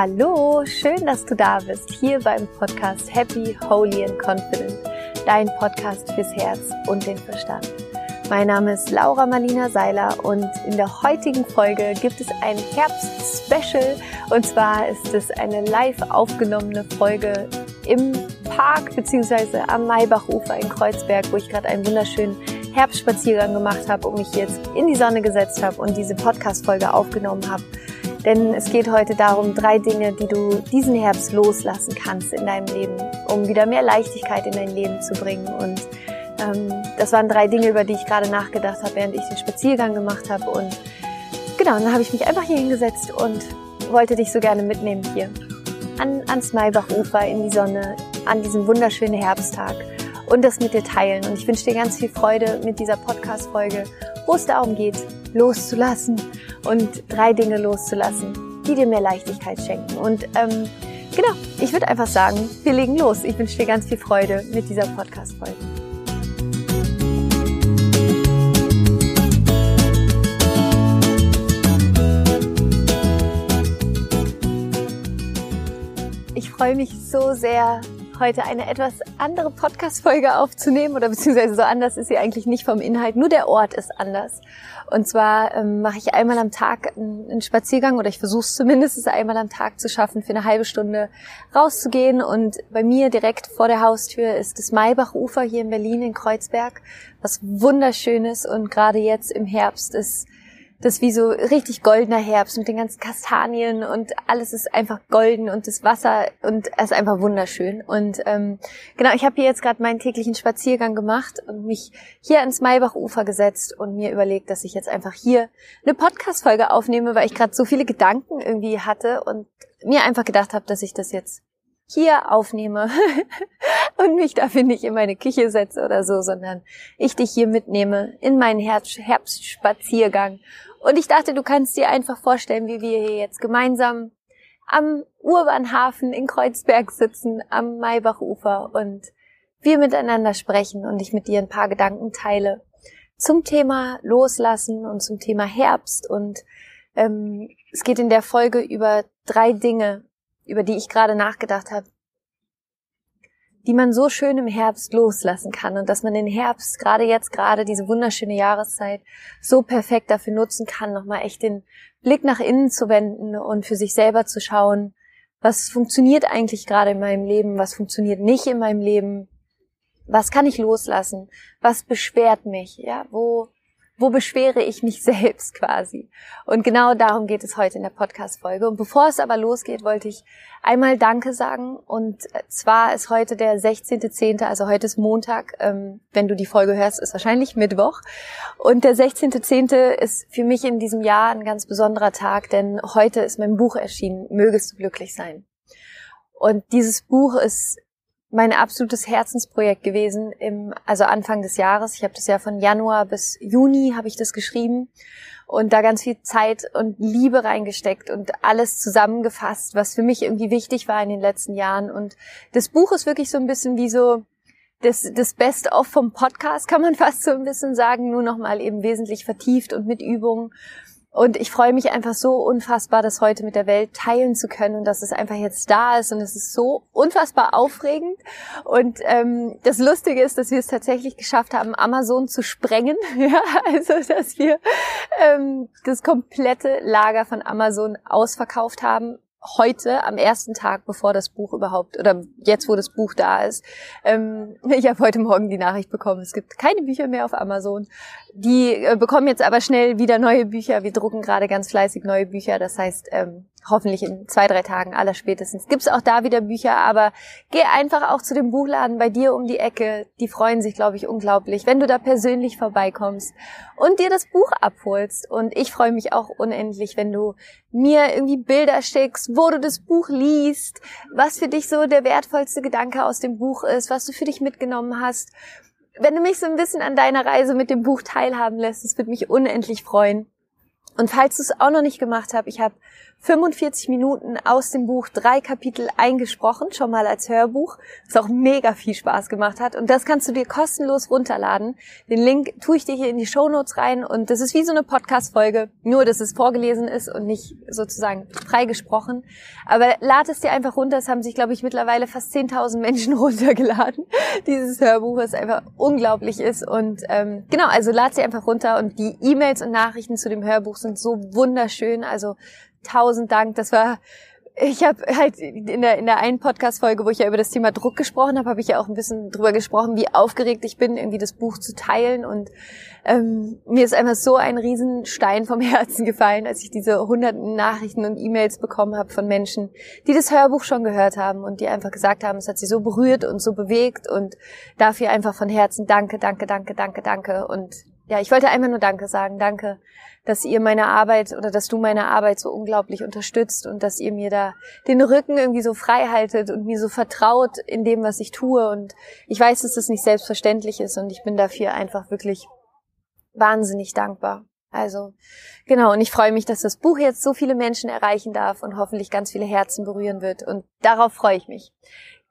Hallo, schön, dass du da bist, hier beim Podcast Happy, Holy and Confident, dein Podcast fürs Herz und den Verstand. Mein Name ist Laura Marlina Seiler und in der heutigen Folge gibt es ein Herbst-Special und zwar ist es eine live aufgenommene Folge im Park bzw. am Maybachufer in Kreuzberg, wo ich gerade einen wunderschönen Herbstspaziergang gemacht habe und mich jetzt in die Sonne gesetzt habe und diese Podcast-Folge aufgenommen habe. Denn es geht heute darum, drei Dinge, die du diesen Herbst loslassen kannst in deinem Leben, um wieder mehr Leichtigkeit in dein Leben zu bringen. Und ähm, das waren drei Dinge, über die ich gerade nachgedacht habe, während ich den Spaziergang gemacht habe. Und genau, dann habe ich mich einfach hier hingesetzt und wollte dich so gerne mitnehmen hier an, ans Maybachufer in die Sonne, an diesem wunderschönen Herbsttag und das mit dir teilen. Und ich wünsche dir ganz viel Freude mit dieser Podcast-Folge, wo es darum geht, loszulassen und drei Dinge loszulassen, die dir mehr Leichtigkeit schenken. Und ähm, genau, ich würde einfach sagen, wir legen los. Ich wünsche dir ganz viel Freude mit dieser Podcast-Folge. Ich freue mich so sehr, heute eine etwas andere Podcast-Folge aufzunehmen oder beziehungsweise so anders ist sie eigentlich nicht vom Inhalt, nur der Ort ist anders. Und zwar ähm, mache ich einmal am Tag einen Spaziergang oder ich versuche es zumindest einmal am Tag zu schaffen, für eine halbe Stunde rauszugehen. Und bei mir direkt vor der Haustür ist das Maybachufer hier in Berlin in Kreuzberg, was wunderschönes und gerade jetzt im Herbst ist das wie so richtig goldener Herbst mit den ganzen Kastanien und alles ist einfach golden und das Wasser und es ist einfach wunderschön. Und ähm, genau, ich habe hier jetzt gerade meinen täglichen Spaziergang gemacht und mich hier ans Maybachufer gesetzt und mir überlegt, dass ich jetzt einfach hier eine Podcast-Folge aufnehme, weil ich gerade so viele Gedanken irgendwie hatte und mir einfach gedacht habe, dass ich das jetzt hier aufnehme und mich dafür nicht in meine Küche setze oder so, sondern ich dich hier mitnehme in meinen Herbstspaziergang und ich dachte, du kannst dir einfach vorstellen, wie wir hier jetzt gemeinsam am Urbahnhafen in Kreuzberg sitzen, am Maybachufer und wir miteinander sprechen und ich mit dir ein paar Gedanken teile zum Thema Loslassen und zum Thema Herbst. Und ähm, es geht in der Folge über drei Dinge, über die ich gerade nachgedacht habe, die man so schön im Herbst loslassen kann und dass man den Herbst, gerade jetzt, gerade diese wunderschöne Jahreszeit, so perfekt dafür nutzen kann, nochmal echt den Blick nach innen zu wenden und für sich selber zu schauen, was funktioniert eigentlich gerade in meinem Leben, was funktioniert nicht in meinem Leben, was kann ich loslassen, was beschwert mich, ja, wo, wo beschwere ich mich selbst quasi? Und genau darum geht es heute in der Podcast-Folge. Und bevor es aber losgeht, wollte ich einmal Danke sagen. Und zwar ist heute der 16.10., also heute ist Montag. Ähm, wenn du die Folge hörst, ist wahrscheinlich Mittwoch. Und der 16.10. ist für mich in diesem Jahr ein ganz besonderer Tag, denn heute ist mein Buch erschienen, Mögest du glücklich sein. Und dieses Buch ist mein absolutes Herzensprojekt gewesen im also Anfang des Jahres. Ich habe das ja von Januar bis Juni habe ich das geschrieben und da ganz viel Zeit und Liebe reingesteckt und alles zusammengefasst, was für mich irgendwie wichtig war in den letzten Jahren und das Buch ist wirklich so ein bisschen wie so das, das Best-of vom Podcast, kann man fast so ein bisschen sagen, nur nochmal eben wesentlich vertieft und mit Übungen. Und ich freue mich einfach so unfassbar, das heute mit der Welt teilen zu können und dass es einfach jetzt da ist und es ist so unfassbar aufregend. Und ähm, das Lustige ist, dass wir es tatsächlich geschafft haben, Amazon zu sprengen. ja, also dass wir ähm, das komplette Lager von Amazon ausverkauft haben heute, am ersten Tag, bevor das Buch überhaupt, oder jetzt, wo das Buch da ist, ähm, ich habe heute Morgen die Nachricht bekommen, es gibt keine Bücher mehr auf Amazon. Die äh, bekommen jetzt aber schnell wieder neue Bücher. Wir drucken gerade ganz fleißig neue Bücher. Das heißt, ähm, hoffentlich in zwei, drei Tagen aller spätestens gibt's auch da wieder Bücher. Aber geh einfach auch zu dem Buchladen bei dir um die Ecke. Die freuen sich, glaube ich, unglaublich, wenn du da persönlich vorbeikommst und dir das Buch abholst. Und ich freue mich auch unendlich, wenn du mir irgendwie Bilder schickst, wo du das Buch liest, was für dich so der wertvollste Gedanke aus dem Buch ist, was du für dich mitgenommen hast wenn du mich so ein bisschen an deiner Reise mit dem Buch teilhaben lässt, das würde mich unendlich freuen. Und falls du es auch noch nicht gemacht hast, ich habe 45 Minuten aus dem Buch, drei Kapitel eingesprochen, schon mal als Hörbuch, was auch mega viel Spaß gemacht hat. Und das kannst du dir kostenlos runterladen. Den Link tue ich dir hier in die Show Notes rein und das ist wie so eine Podcast-Folge, nur dass es vorgelesen ist und nicht sozusagen freigesprochen. Aber lad es dir einfach runter. Es haben sich, glaube ich, mittlerweile fast 10.000 Menschen runtergeladen. Dieses Hörbuch, was einfach unglaublich ist. Und ähm, genau, also lad sie einfach runter und die E-Mails und Nachrichten zu dem Hörbuch sind so wunderschön. Also tausend Dank. Das war, ich habe halt in der, in der einen Podcast-Folge, wo ich ja über das Thema Druck gesprochen habe, habe ich ja auch ein bisschen drüber gesprochen, wie aufgeregt ich bin, irgendwie das Buch zu teilen. Und ähm, mir ist einfach so ein Riesenstein vom Herzen gefallen, als ich diese hunderten Nachrichten und E-Mails bekommen habe von Menschen, die das Hörbuch schon gehört haben und die einfach gesagt haben, es hat sie so berührt und so bewegt und dafür einfach von Herzen danke, danke, danke, danke, danke. Und ja, ich wollte einfach nur Danke sagen. Danke, dass ihr meine Arbeit oder dass du meine Arbeit so unglaublich unterstützt und dass ihr mir da den Rücken irgendwie so frei haltet und mir so vertraut in dem, was ich tue. Und ich weiß, dass das nicht selbstverständlich ist und ich bin dafür einfach wirklich wahnsinnig dankbar. Also, genau, und ich freue mich, dass das Buch jetzt so viele Menschen erreichen darf und hoffentlich ganz viele Herzen berühren wird. Und darauf freue ich mich.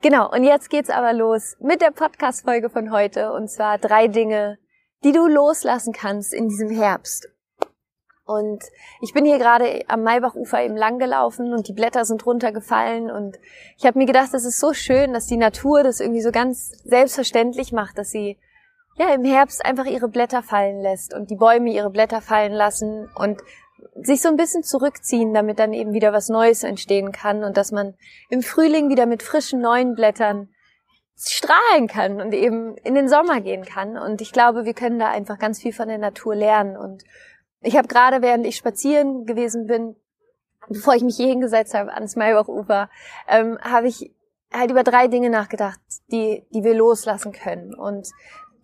Genau, und jetzt geht's aber los mit der Podcast-Folge von heute. Und zwar drei Dinge, die du loslassen kannst in diesem Herbst. Und ich bin hier gerade am Maybachufer eben lang gelaufen und die Blätter sind runtergefallen und ich habe mir gedacht, das ist so schön, dass die Natur das irgendwie so ganz selbstverständlich macht, dass sie ja im Herbst einfach ihre Blätter fallen lässt und die Bäume ihre Blätter fallen lassen und sich so ein bisschen zurückziehen, damit dann eben wieder was Neues entstehen kann und dass man im Frühling wieder mit frischen neuen Blättern strahlen kann und eben in den Sommer gehen kann. Und ich glaube, wir können da einfach ganz viel von der Natur lernen. Und ich habe gerade, während ich spazieren gewesen bin, bevor ich mich hier hingesetzt habe ans Maybachufer, ähm, habe ich halt über drei Dinge nachgedacht, die, die wir loslassen können. Und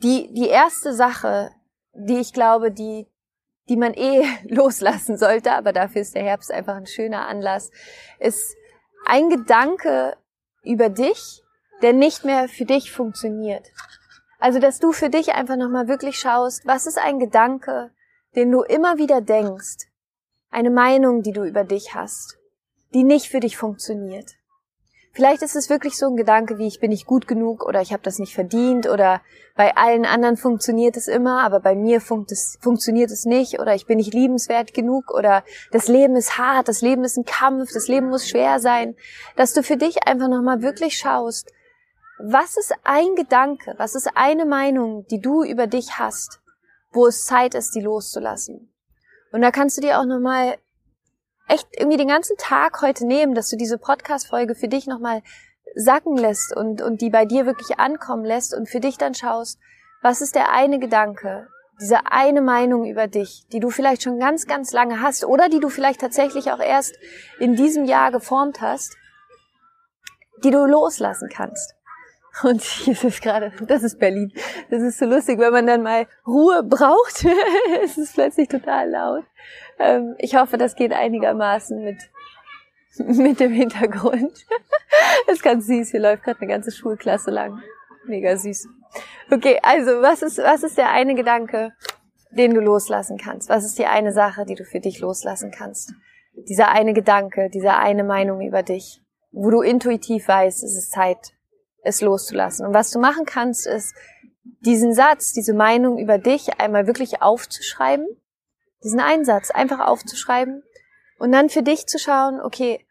die, die erste Sache, die ich glaube, die, die man eh loslassen sollte, aber dafür ist der Herbst einfach ein schöner Anlass, ist ein Gedanke über dich, der nicht mehr für dich funktioniert. Also, dass du für dich einfach nochmal wirklich schaust, was ist ein Gedanke, den du immer wieder denkst, eine Meinung, die du über dich hast, die nicht für dich funktioniert. Vielleicht ist es wirklich so ein Gedanke wie ich bin nicht gut genug oder ich habe das nicht verdient oder bei allen anderen funktioniert es immer, aber bei mir funkt es, funktioniert es nicht oder ich bin nicht liebenswert genug oder das Leben ist hart, das Leben ist ein Kampf, das Leben muss schwer sein, dass du für dich einfach nochmal wirklich schaust, was ist ein Gedanke, was ist eine Meinung, die du über dich hast, wo es Zeit ist, die loszulassen? Und da kannst du dir auch nochmal echt irgendwie den ganzen Tag heute nehmen, dass du diese Podcast-Folge für dich nochmal sacken lässt und, und die bei dir wirklich ankommen lässt und für dich dann schaust, was ist der eine Gedanke, diese eine Meinung über dich, die du vielleicht schon ganz, ganz lange hast oder die du vielleicht tatsächlich auch erst in diesem Jahr geformt hast, die du loslassen kannst. Und hier ist es gerade, das ist Berlin. Das ist so lustig, wenn man dann mal Ruhe braucht. es ist plötzlich total laut. Ähm, ich hoffe, das geht einigermaßen mit, mit dem Hintergrund. das ist ganz süß. Hier läuft gerade eine ganze Schulklasse lang. Mega süß. Okay, also was ist, was ist der eine Gedanke, den du loslassen kannst? Was ist die eine Sache, die du für dich loslassen kannst? Dieser eine Gedanke, diese eine Meinung über dich, wo du intuitiv weißt, es ist Zeit, es loszulassen. Und was du machen kannst, ist, diesen Satz, diese Meinung über dich einmal wirklich aufzuschreiben, diesen Einsatz einfach aufzuschreiben und dann für dich zu schauen, okay,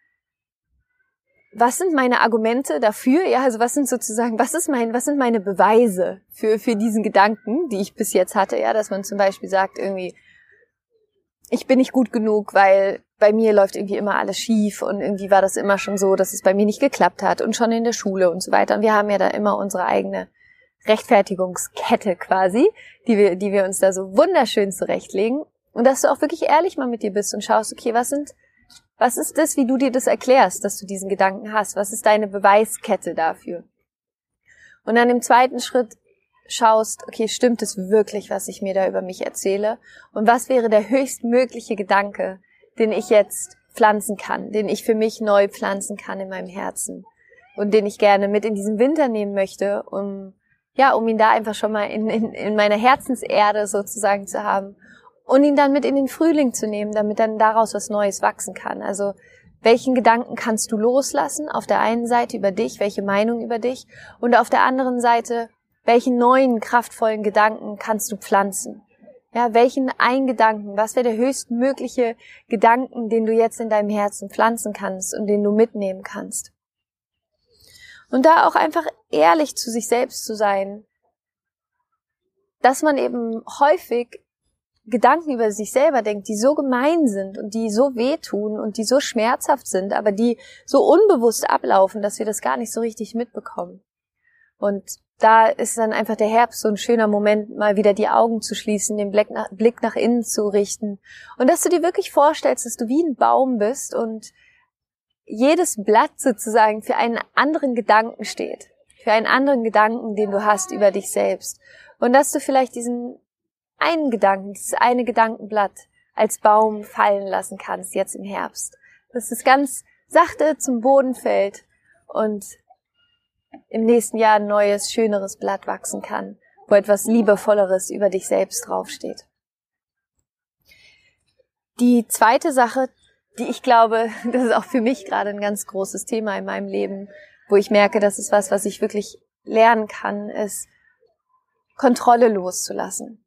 was sind meine Argumente dafür? Ja, also was sind sozusagen, was ist mein, was sind meine Beweise für, für diesen Gedanken, die ich bis jetzt hatte? Ja, dass man zum Beispiel sagt irgendwie, ich bin nicht gut genug, weil bei mir läuft irgendwie immer alles schief und irgendwie war das immer schon so, dass es bei mir nicht geklappt hat und schon in der Schule und so weiter. Und wir haben ja da immer unsere eigene Rechtfertigungskette quasi, die wir, die wir uns da so wunderschön zurechtlegen. Und dass du auch wirklich ehrlich mal mit dir bist und schaust, okay, was sind, was ist das, wie du dir das erklärst, dass du diesen Gedanken hast? Was ist deine Beweiskette dafür? Und dann im zweiten Schritt schaust, okay, stimmt es wirklich, was ich mir da über mich erzähle? Und was wäre der höchstmögliche Gedanke, den ich jetzt pflanzen kann, den ich für mich neu pflanzen kann in meinem Herzen und den ich gerne mit in diesen Winter nehmen möchte, um ja, um ihn da einfach schon mal in, in, in meiner Herzenserde sozusagen zu haben und ihn dann mit in den Frühling zu nehmen, damit dann daraus was Neues wachsen kann. Also welchen Gedanken kannst du loslassen? Auf der einen Seite über dich, welche Meinung über dich und auf der anderen Seite, welchen neuen kraftvollen Gedanken kannst du pflanzen? Ja, welchen einen Gedanken, was wäre der höchstmögliche Gedanken, den du jetzt in deinem Herzen pflanzen kannst und den du mitnehmen kannst? Und da auch einfach ehrlich zu sich selbst zu sein, dass man eben häufig Gedanken über sich selber denkt, die so gemein sind und die so wehtun und die so schmerzhaft sind, aber die so unbewusst ablaufen, dass wir das gar nicht so richtig mitbekommen. Und da ist dann einfach der Herbst so ein schöner Moment, mal wieder die Augen zu schließen, den Blick nach, Blick nach innen zu richten. Und dass du dir wirklich vorstellst, dass du wie ein Baum bist und jedes Blatt sozusagen für einen anderen Gedanken steht, für einen anderen Gedanken, den du hast über dich selbst. Und dass du vielleicht diesen einen Gedanken, dieses eine Gedankenblatt als Baum fallen lassen kannst jetzt im Herbst, dass es ganz sachte zum Boden fällt und im nächsten Jahr ein neues, schöneres Blatt wachsen kann, wo etwas Liebevolleres über dich selbst draufsteht. Die zweite Sache, die ich glaube, das ist auch für mich gerade ein ganz großes Thema in meinem Leben, wo ich merke, das ist was, was ich wirklich lernen kann, ist Kontrolle loszulassen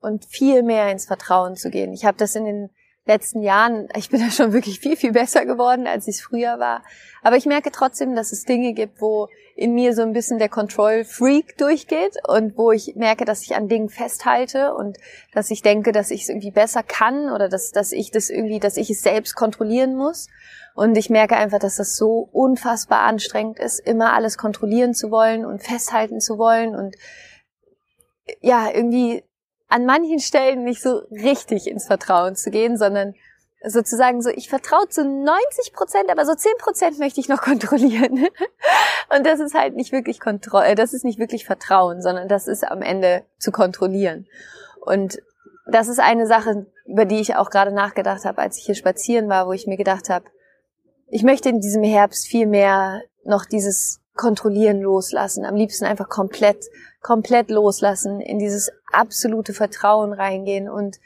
und viel mehr ins Vertrauen zu gehen. Ich habe das in den letzten Jahren, ich bin da schon wirklich viel, viel besser geworden, als ich es früher war. Aber ich merke trotzdem, dass es Dinge gibt, wo in mir so ein bisschen der Control Freak durchgeht und wo ich merke, dass ich an Dingen festhalte und dass ich denke, dass ich es irgendwie besser kann oder dass, dass ich das irgendwie, dass ich es selbst kontrollieren muss. Und ich merke einfach, dass das so unfassbar anstrengend ist, immer alles kontrollieren zu wollen und festhalten zu wollen und ja, irgendwie an manchen Stellen nicht so richtig ins Vertrauen zu gehen, sondern sozusagen so, ich vertraue zu 90 Prozent, aber so 10 Prozent möchte ich noch kontrollieren. Und das ist halt nicht wirklich Kontrolle, das ist nicht wirklich Vertrauen, sondern das ist am Ende zu kontrollieren. Und das ist eine Sache, über die ich auch gerade nachgedacht habe, als ich hier spazieren war, wo ich mir gedacht habe, ich möchte in diesem Herbst viel mehr noch dieses Kontrollieren loslassen, am liebsten einfach komplett, komplett loslassen, in dieses absolute Vertrauen reingehen und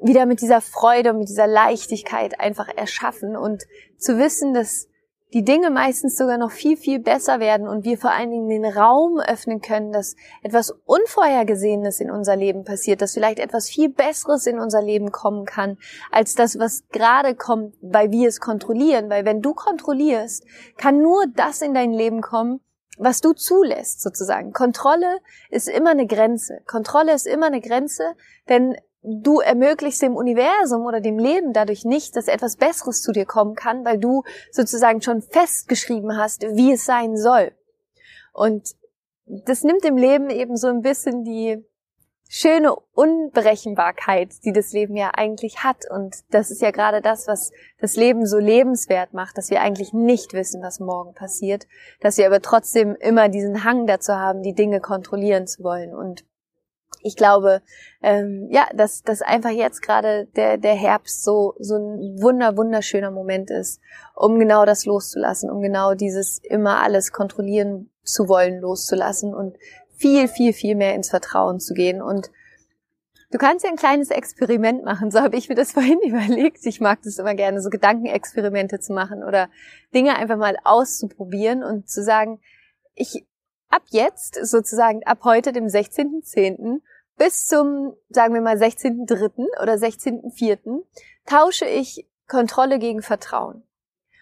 wieder mit dieser Freude und mit dieser Leichtigkeit einfach erschaffen. Und zu wissen, dass die Dinge meistens sogar noch viel, viel besser werden und wir vor allen Dingen den Raum öffnen können, dass etwas Unvorhergesehenes in unser Leben passiert, dass vielleicht etwas viel Besseres in unser Leben kommen kann, als das, was gerade kommt, weil wir es kontrollieren. Weil wenn du kontrollierst, kann nur das in dein Leben kommen, was du zulässt, sozusagen. Kontrolle ist immer eine Grenze. Kontrolle ist immer eine Grenze, denn du ermöglichst dem Universum oder dem Leben dadurch nicht, dass etwas Besseres zu dir kommen kann, weil du sozusagen schon festgeschrieben hast, wie es sein soll. Und das nimmt dem Leben eben so ein bisschen die schöne Unberechenbarkeit, die das Leben ja eigentlich hat. Und das ist ja gerade das, was das Leben so lebenswert macht, dass wir eigentlich nicht wissen, was morgen passiert, dass wir aber trotzdem immer diesen Hang dazu haben, die Dinge kontrollieren zu wollen. Und ich glaube, ähm, ja, dass, dass einfach jetzt gerade der, der Herbst so, so ein wunder, wunderschöner Moment ist, um genau das loszulassen, um genau dieses immer alles kontrollieren zu wollen loszulassen und viel, viel, viel mehr ins Vertrauen zu gehen. Und du kannst ja ein kleines Experiment machen, so habe ich mir das vorhin überlegt. Ich mag das immer gerne, so Gedankenexperimente zu machen oder Dinge einfach mal auszuprobieren und zu sagen, ich ab jetzt, sozusagen ab heute, dem 16.10., bis zum, sagen wir mal, 16.3. oder 16.4. tausche ich Kontrolle gegen Vertrauen.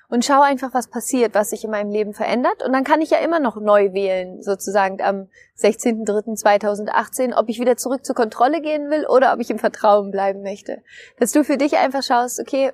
Und schaue einfach, was passiert, was sich in meinem Leben verändert. Und dann kann ich ja immer noch neu wählen, sozusagen am 16.03.2018, ob ich wieder zurück zur Kontrolle gehen will oder ob ich im Vertrauen bleiben möchte. Dass du für dich einfach schaust, okay,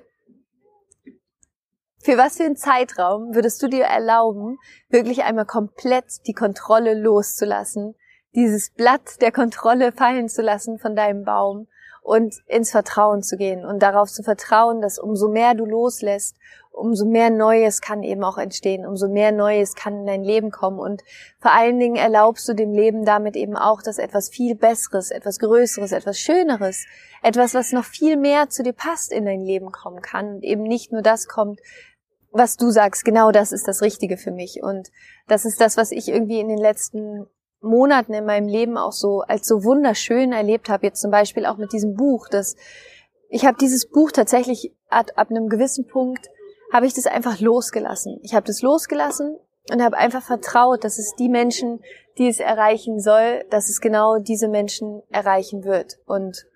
für was für einen Zeitraum würdest du dir erlauben, wirklich einmal komplett die Kontrolle loszulassen, dieses Blatt der Kontrolle fallen zu lassen von deinem Baum und ins Vertrauen zu gehen und darauf zu vertrauen, dass umso mehr du loslässt, umso mehr Neues kann eben auch entstehen, umso mehr Neues kann in dein Leben kommen. Und vor allen Dingen erlaubst du dem Leben damit eben auch, dass etwas viel Besseres, etwas Größeres, etwas Schöneres, etwas, was noch viel mehr zu dir passt, in dein Leben kommen kann. Und eben nicht nur das kommt, was du sagst, genau das ist das Richtige für mich. Und das ist das, was ich irgendwie in den letzten Monaten in meinem Leben auch so als so wunderschön erlebt habe. Jetzt zum Beispiel auch mit diesem Buch, dass ich habe dieses Buch tatsächlich ab, ab einem gewissen Punkt habe ich das einfach losgelassen. Ich habe das losgelassen und habe einfach vertraut, dass es die Menschen, die es erreichen soll, dass es genau diese Menschen erreichen wird. Und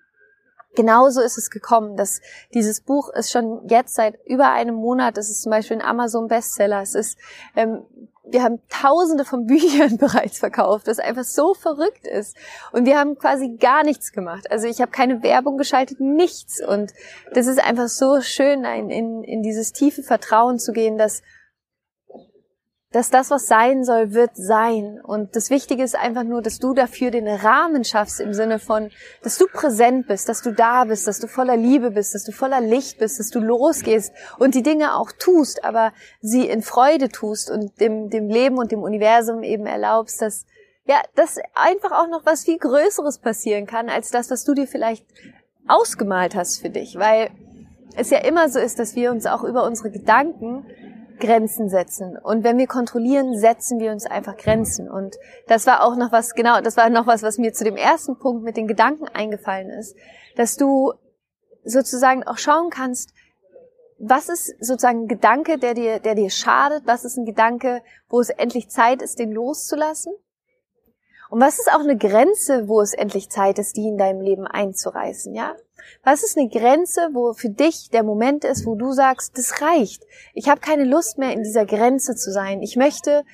genauso ist es gekommen, dass dieses Buch ist schon jetzt seit über einem Monat, es ist zum Beispiel ein Amazon Bestseller, es ist, ähm, wir haben tausende von Büchern bereits verkauft, was einfach so verrückt ist. Und wir haben quasi gar nichts gemacht. Also ich habe keine Werbung geschaltet, nichts. Und das ist einfach so schön, in, in, in dieses tiefe Vertrauen zu gehen, dass dass das, was sein soll, wird sein. Und das Wichtige ist einfach nur, dass du dafür den Rahmen schaffst im Sinne von, dass du präsent bist, dass du da bist, dass du voller Liebe bist, dass du voller Licht bist, dass du losgehst und die Dinge auch tust, aber sie in Freude tust und dem, dem Leben und dem Universum eben erlaubst, dass, ja, dass einfach auch noch was viel Größeres passieren kann, als das, was du dir vielleicht ausgemalt hast für dich, weil es ja immer so ist, dass wir uns auch über unsere Gedanken Grenzen setzen. Und wenn wir kontrollieren, setzen wir uns einfach Grenzen. Und das war auch noch was, genau, das war noch was, was mir zu dem ersten Punkt mit den Gedanken eingefallen ist, dass du sozusagen auch schauen kannst, was ist sozusagen ein Gedanke, der dir, der dir schadet? Was ist ein Gedanke, wo es endlich Zeit ist, den loszulassen? Und was ist auch eine Grenze, wo es endlich Zeit ist, die in deinem Leben einzureißen, ja? Was ist eine Grenze, wo für dich der Moment ist, wo du sagst, das reicht. Ich habe keine Lust mehr in dieser Grenze zu sein. Ich möchte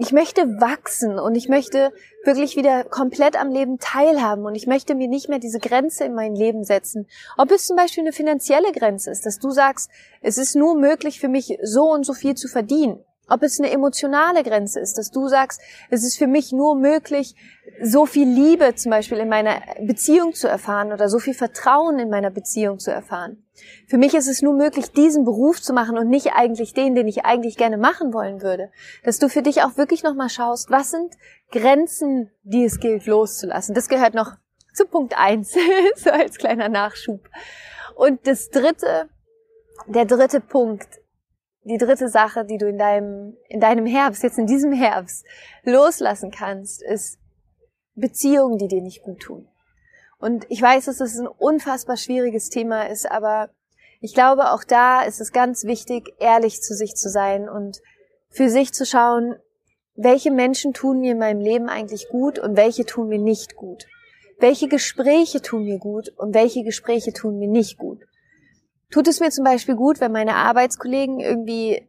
ich möchte wachsen und ich möchte wirklich wieder komplett am Leben teilhaben und ich möchte mir nicht mehr diese Grenze in mein Leben setzen. Ob es zum Beispiel eine finanzielle Grenze ist, dass du sagst, es ist nur möglich für mich, so und so viel zu verdienen. Ob es eine emotionale Grenze ist, dass du sagst, es ist für mich nur möglich, so viel Liebe zum Beispiel in meiner Beziehung zu erfahren oder so viel Vertrauen in meiner Beziehung zu erfahren. Für mich ist es nur möglich, diesen Beruf zu machen und nicht eigentlich den, den ich eigentlich gerne machen wollen würde. Dass du für dich auch wirklich nochmal schaust, was sind Grenzen, die es gilt loszulassen. Das gehört noch zu Punkt eins, so als kleiner Nachschub. Und das dritte, der dritte Punkt die dritte Sache, die du in deinem, in deinem Herbst, jetzt in diesem Herbst, loslassen kannst, ist Beziehungen, die dir nicht gut tun. Und ich weiß, dass es ein unfassbar schwieriges Thema ist, aber ich glaube, auch da ist es ganz wichtig, ehrlich zu sich zu sein und für sich zu schauen, welche Menschen tun mir in meinem Leben eigentlich gut und welche tun mir nicht gut. Welche Gespräche tun mir gut und welche Gespräche tun mir nicht gut. Tut es mir zum Beispiel gut, wenn meine Arbeitskollegen irgendwie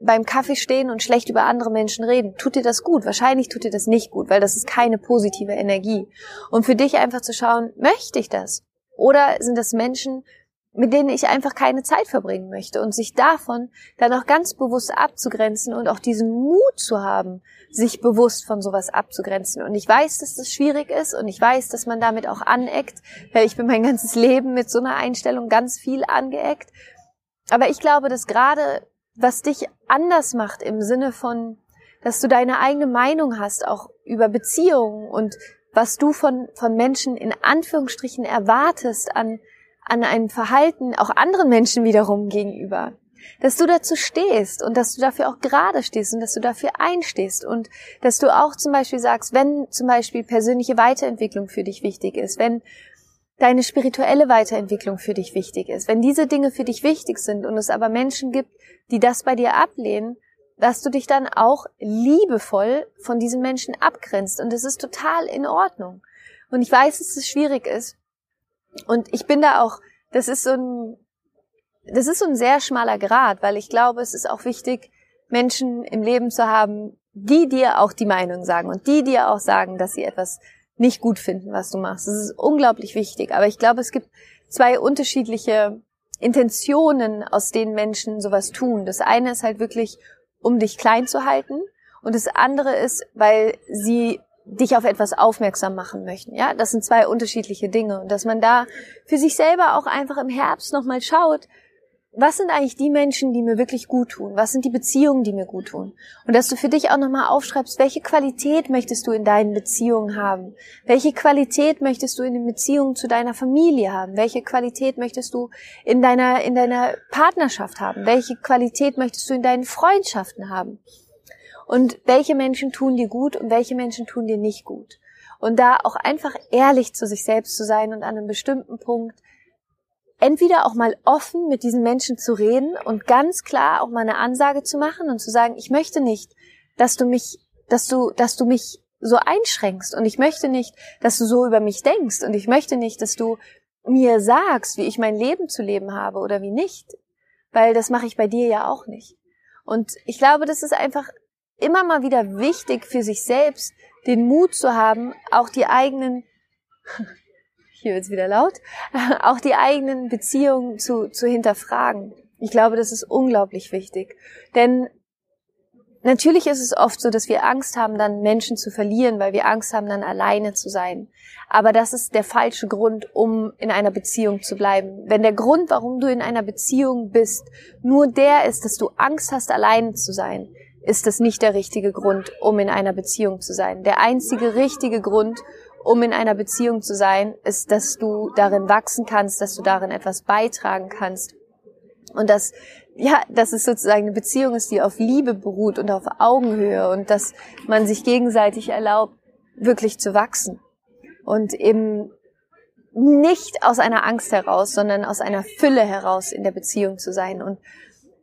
beim Kaffee stehen und schlecht über andere Menschen reden? Tut dir das gut? Wahrscheinlich tut dir das nicht gut, weil das ist keine positive Energie. Und für dich einfach zu schauen, möchte ich das? Oder sind das Menschen, mit denen ich einfach keine Zeit verbringen möchte und sich davon dann auch ganz bewusst abzugrenzen und auch diesen Mut zu haben, sich bewusst von sowas abzugrenzen. Und ich weiß, dass das schwierig ist und ich weiß, dass man damit auch aneckt, weil ich bin mein ganzes Leben mit so einer Einstellung ganz viel angeeckt. Aber ich glaube, dass gerade was dich anders macht im Sinne von, dass du deine eigene Meinung hast, auch über Beziehungen und was du von, von Menschen in Anführungsstrichen erwartest an an einem Verhalten auch anderen Menschen wiederum gegenüber. Dass du dazu stehst und dass du dafür auch gerade stehst und dass du dafür einstehst und dass du auch zum Beispiel sagst, wenn zum Beispiel persönliche Weiterentwicklung für dich wichtig ist, wenn deine spirituelle Weiterentwicklung für dich wichtig ist, wenn diese Dinge für dich wichtig sind und es aber Menschen gibt, die das bei dir ablehnen, dass du dich dann auch liebevoll von diesen Menschen abgrenzt und es ist total in Ordnung. Und ich weiß, dass es schwierig ist, und ich bin da auch, das ist so ein, das ist so ein sehr schmaler Grad, weil ich glaube, es ist auch wichtig, Menschen im Leben zu haben, die dir auch die Meinung sagen und die dir auch sagen, dass sie etwas nicht gut finden, was du machst. Das ist unglaublich wichtig. Aber ich glaube, es gibt zwei unterschiedliche Intentionen, aus denen Menschen sowas tun. Das eine ist halt wirklich, um dich klein zu halten. Und das andere ist, weil sie dich auf etwas aufmerksam machen möchten. Ja, das sind zwei unterschiedliche Dinge und dass man da für sich selber auch einfach im Herbst nochmal schaut, was sind eigentlich die Menschen, die mir wirklich gut tun? Was sind die Beziehungen, die mir gut tun? Und dass du für dich auch nochmal aufschreibst, welche Qualität möchtest du in deinen Beziehungen haben? Welche Qualität möchtest du in den Beziehungen zu deiner Familie haben? Welche Qualität möchtest du in deiner, in deiner Partnerschaft haben? Welche Qualität möchtest du in deinen Freundschaften haben? Und welche Menschen tun dir gut und welche Menschen tun dir nicht gut. Und da auch einfach ehrlich zu sich selbst zu sein und an einem bestimmten Punkt entweder auch mal offen mit diesen Menschen zu reden und ganz klar auch mal eine Ansage zu machen und zu sagen, ich möchte nicht, dass du mich, dass du, dass du mich so einschränkst und ich möchte nicht, dass du so über mich denkst und ich möchte nicht, dass du mir sagst, wie ich mein Leben zu leben habe oder wie nicht, weil das mache ich bei dir ja auch nicht. Und ich glaube, das ist einfach immer mal wieder wichtig für sich selbst, den Mut zu haben, auch die eigenen, hier wird's wieder laut, auch die eigenen Beziehungen zu, zu hinterfragen. Ich glaube, das ist unglaublich wichtig. Denn natürlich ist es oft so, dass wir Angst haben, dann Menschen zu verlieren, weil wir Angst haben, dann alleine zu sein. Aber das ist der falsche Grund, um in einer Beziehung zu bleiben. Wenn der Grund, warum du in einer Beziehung bist, nur der ist, dass du Angst hast, alleine zu sein, ist das nicht der richtige Grund, um in einer Beziehung zu sein. Der einzige richtige Grund, um in einer Beziehung zu sein, ist, dass du darin wachsen kannst, dass du darin etwas beitragen kannst. Und dass, ja, dass es sozusagen eine Beziehung ist, die auf Liebe beruht und auf Augenhöhe und dass man sich gegenseitig erlaubt, wirklich zu wachsen. Und eben nicht aus einer Angst heraus, sondern aus einer Fülle heraus in der Beziehung zu sein. Und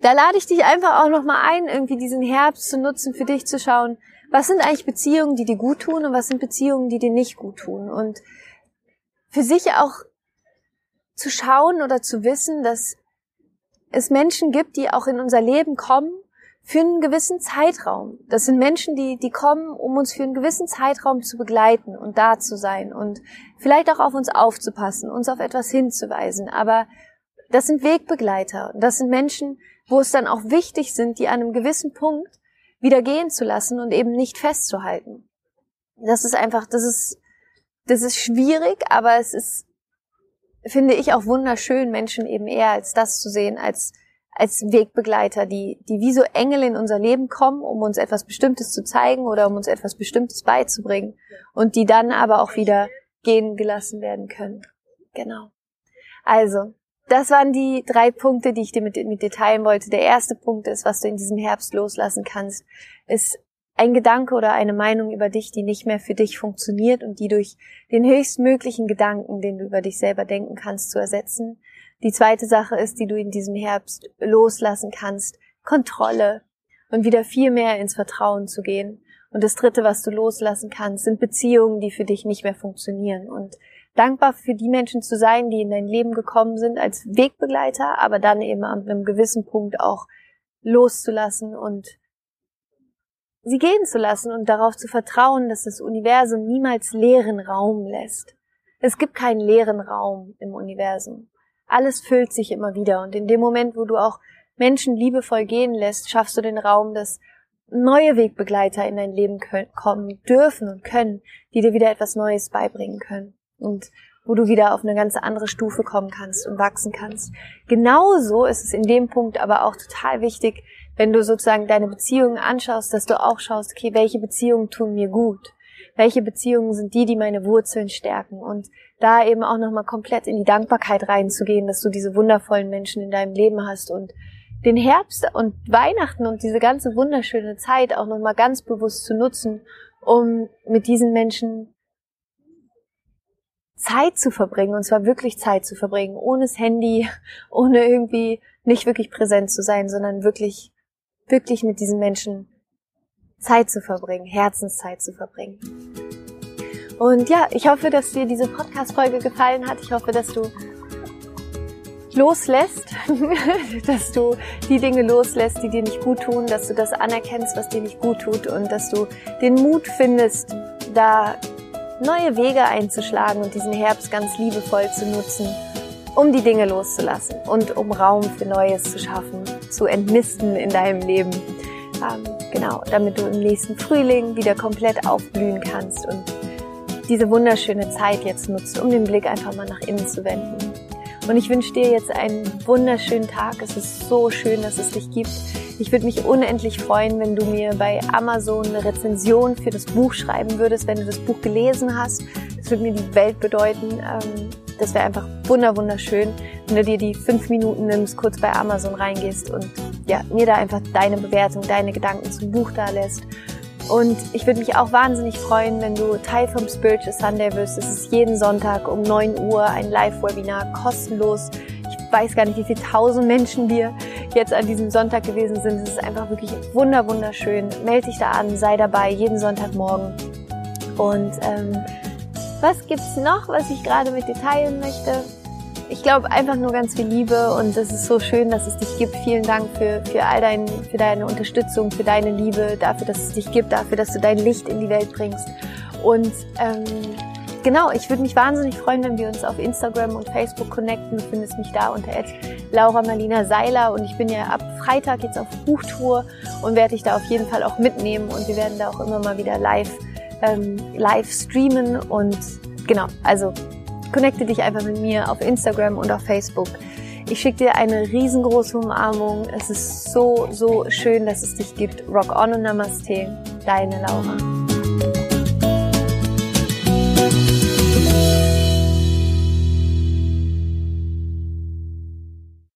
da lade ich dich einfach auch nochmal ein, irgendwie diesen Herbst zu nutzen, für dich zu schauen, was sind eigentlich Beziehungen, die dir gut tun und was sind Beziehungen, die dir nicht gut tun. Und für sich auch zu schauen oder zu wissen, dass es Menschen gibt, die auch in unser Leben kommen für einen gewissen Zeitraum. Das sind Menschen, die, die kommen, um uns für einen gewissen Zeitraum zu begleiten und da zu sein und vielleicht auch auf uns aufzupassen, uns auf etwas hinzuweisen. Aber das sind Wegbegleiter. Das sind Menschen, wo es dann auch wichtig sind, die an einem gewissen Punkt wieder gehen zu lassen und eben nicht festzuhalten. Das ist einfach, das ist, das ist schwierig, aber es ist, finde ich auch wunderschön, Menschen eben eher als das zu sehen, als, als Wegbegleiter, die, die wie so Engel in unser Leben kommen, um uns etwas Bestimmtes zu zeigen oder um uns etwas Bestimmtes beizubringen und die dann aber auch wieder gehen gelassen werden können. Genau. Also, das waren die drei Punkte, die ich dir mit, mit dir teilen wollte. Der erste Punkt ist, was du in diesem Herbst loslassen kannst, ist ein Gedanke oder eine Meinung über dich, die nicht mehr für dich funktioniert und die durch den höchstmöglichen Gedanken, den du über dich selber denken kannst, zu ersetzen. Die zweite Sache ist, die du in diesem Herbst loslassen kannst, Kontrolle und wieder viel mehr ins Vertrauen zu gehen. Und das dritte, was du loslassen kannst, sind Beziehungen, die für dich nicht mehr funktionieren und dankbar für die Menschen zu sein, die in dein Leben gekommen sind als Wegbegleiter, aber dann eben an einem gewissen Punkt auch loszulassen und sie gehen zu lassen und darauf zu vertrauen, dass das Universum niemals leeren Raum lässt. Es gibt keinen leeren Raum im Universum. Alles füllt sich immer wieder und in dem Moment, wo du auch Menschen liebevoll gehen lässt, schaffst du den Raum, dass neue Wegbegleiter in dein Leben kommen dürfen und können, die dir wieder etwas Neues beibringen können und wo du wieder auf eine ganz andere Stufe kommen kannst und wachsen kannst. Genauso ist es in dem Punkt aber auch total wichtig, wenn du sozusagen deine Beziehungen anschaust, dass du auch schaust, okay, welche Beziehungen tun mir gut? Welche Beziehungen sind die, die meine Wurzeln stärken? Und da eben auch nochmal komplett in die Dankbarkeit reinzugehen, dass du diese wundervollen Menschen in deinem Leben hast und den Herbst und Weihnachten und diese ganze wunderschöne Zeit auch nochmal ganz bewusst zu nutzen, um mit diesen Menschen Zeit zu verbringen, und zwar wirklich Zeit zu verbringen, ohne das Handy, ohne irgendwie nicht wirklich präsent zu sein, sondern wirklich, wirklich mit diesen Menschen Zeit zu verbringen, Herzenszeit zu verbringen. Und ja, ich hoffe, dass dir diese Podcast-Folge gefallen hat. Ich hoffe, dass du loslässt, dass du die Dinge loslässt, die dir nicht gut tun, dass du das anerkennst, was dir nicht gut tut und dass du den Mut findest, da neue Wege einzuschlagen und diesen Herbst ganz liebevoll zu nutzen, um die Dinge loszulassen und um Raum für Neues zu schaffen, zu entmisten in deinem Leben. Ähm, genau, damit du im nächsten Frühling wieder komplett aufblühen kannst und diese wunderschöne Zeit jetzt nutzt, um den Blick einfach mal nach innen zu wenden. Und ich wünsche dir jetzt einen wunderschönen Tag. Es ist so schön, dass es dich gibt. Ich würde mich unendlich freuen, wenn du mir bei Amazon eine Rezension für das Buch schreiben würdest, wenn du das Buch gelesen hast. Das würde mir die Welt bedeuten. Ähm, das wäre einfach wunderschön, wenn du dir die fünf Minuten nimmst, kurz bei Amazon reingehst und ja, mir da einfach deine Bewertung, deine Gedanken zum Buch da lässt. Und ich würde mich auch wahnsinnig freuen, wenn du Teil vom Spiritual Sunday wirst. Es ist jeden Sonntag um 9 Uhr ein Live-Webinar, kostenlos. Weiß gar nicht, wie viele tausend Menschen wir jetzt an diesem Sonntag gewesen sind. Es ist einfach wirklich wunder wunderschön. Meld dich da an, sei dabei, jeden Sonntagmorgen. Und ähm, was gibt's noch, was ich gerade mit dir teilen möchte? Ich glaube einfach nur ganz viel Liebe und es ist so schön, dass es dich gibt. Vielen Dank für, für all dein, für deine Unterstützung, für deine Liebe, dafür, dass es dich gibt, dafür, dass du dein Licht in die Welt bringst. Und ähm, genau, ich würde mich wahnsinnig freuen, wenn wir uns auf Instagram und Facebook connecten. Du findest mich da unter Laura Marlina Seiler und ich bin ja ab Freitag jetzt auf Buchtour und werde dich da auf jeden Fall auch mitnehmen und wir werden da auch immer mal wieder live, ähm, live streamen und genau, also connecte dich einfach mit mir auf Instagram und auf Facebook. Ich schicke dir eine riesengroße Umarmung. Es ist so, so schön, dass es dich gibt. Rock on und Namaste. Deine Laura.